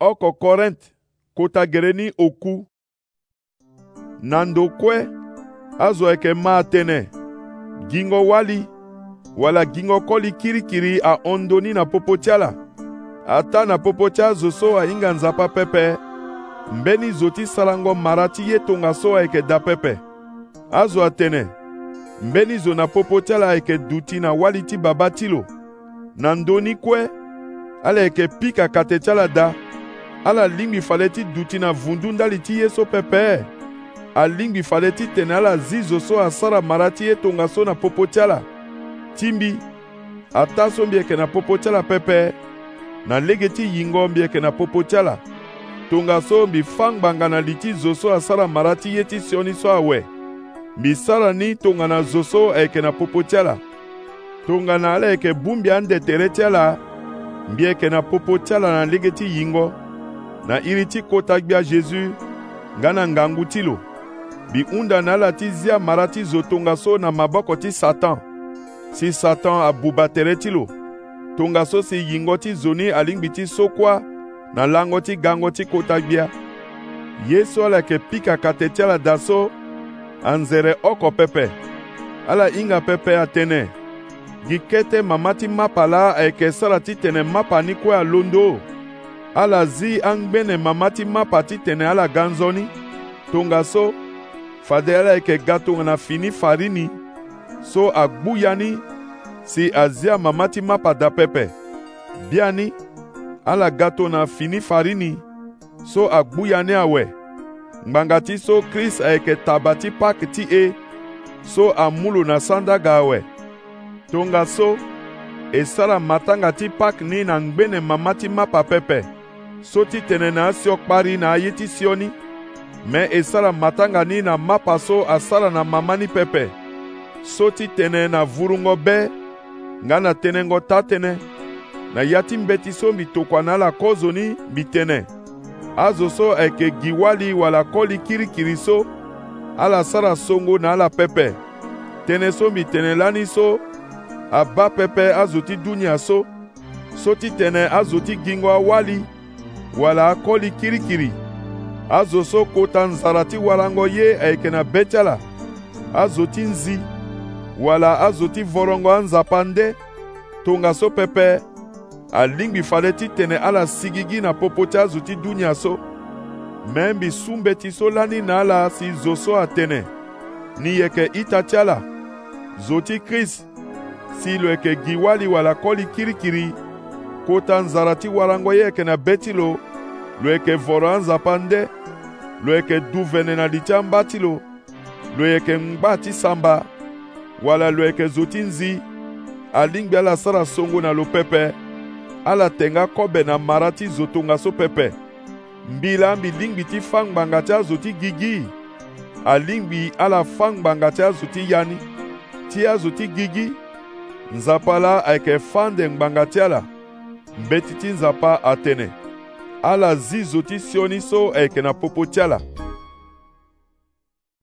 ọkọ Kọrint kotagere oku na ndokwe azoyeke maa tënë gingo wali wala gingo koli kirikiri ondoni na popo tiala ata na popo ti azo so ahinga nzapa pepe mbeni zo ti salango mara ti ye tongaso so ayeke da pepe azo atene mbeni zo na popo ayeke duti na wali ti ti lo na ndöni kue ala yeke pikakate ti ala da ala lingbifale ti duti na vundu ndali ti ye so pepe alingbi fale ti tene ala zizo so asara mara ti ye tongaso na popo ti ala ti mbi ata so mbi yeke na popo ti ala pepe na lege ti yingo mbi yeke na popo ti ala tongaso mbi fangbanga na li ti zo so asara mara ti ye ti sioni so awe mbi sara ni tongana zo so ayeke na popo ti ala tongana ala yeke bu mbi andere ti ala mbi yeke na popo ti ala na lege ti yingo na iri ti kota gbia jésus nga na ngangu ti lo mbi hunda na ala ti zia mara ti zo tongaso na maboko ti satan si satan abuba tere ti lo tongaso si yingo ti zo ni alingbi ti sokua na lango ti gango ti kota gbia ye so ala yeke pikaka tene ti ala daso anzere oko pepe ala hinga pepe atënë gi kete mama ti mapa la ayeke sara titene mapa ni kue alondo ala zi angbene mama ti mapa ti tene ala ga nzoni tongaso fade ala yeke ga tongana fini fari ni so agbu ya ni si azia mama ti mapa dapepe bia ni ala ga tongana fini fari ni so agbu ya ni awe ngbanga ti so krist ayeke taba ti pâke ti e so amulu na sandaga awe tongaso e sara matanga ti pâke ni na ngbene mama ti mapa pepe so titene na asiokpari na aye ti sioni me e sara matangani na mapa so asara na mama ni pepe so ti tene na vurungo be nga na tenengo ta tënë na ya ti mbeti so mbi tokua na ala kozo ni mbi tene azo so ayeke gi wali wala koli kirikiri so ala sara songo na ala pepe tënë so mbi tene lani so abâ pepe azo ti dunia so so ti tene azo ti gingo awali wala akoli kirikiri azo so kota nzala ti warango ye ayeke na be ti ala azo ti nzi wala azo ti vorongo anzapa nde tongaso pepe alingbi fade titene ala sigi gi na popo ti azo ti dunia so me mbi su mbeti so lani na ala si zo so atene ni yeke ita ti ala zo ti krist si lo yeke gi wali wala koli kirikiri kota nzara ti warango ye yeke na be ti lo lo yeke voro anzapa nde lo yeke duvene na li ti amba ti lo lo yeke ngba ti samba wala lo yeke zo ti nzi alingbi ala sara songo na lo pepe ala tenga kobe na mara ti zo tongaso pepe mbi la ambi lingbi ti fangbanga ti azo ti gigi alingbi ala fangbanga ti azo ti yani ti azo ti gigi nzapa la ayeke fandengbanga ti ala mbeti ti nzapa atene ala zi zo ti sioni so ayeke na popo ti ala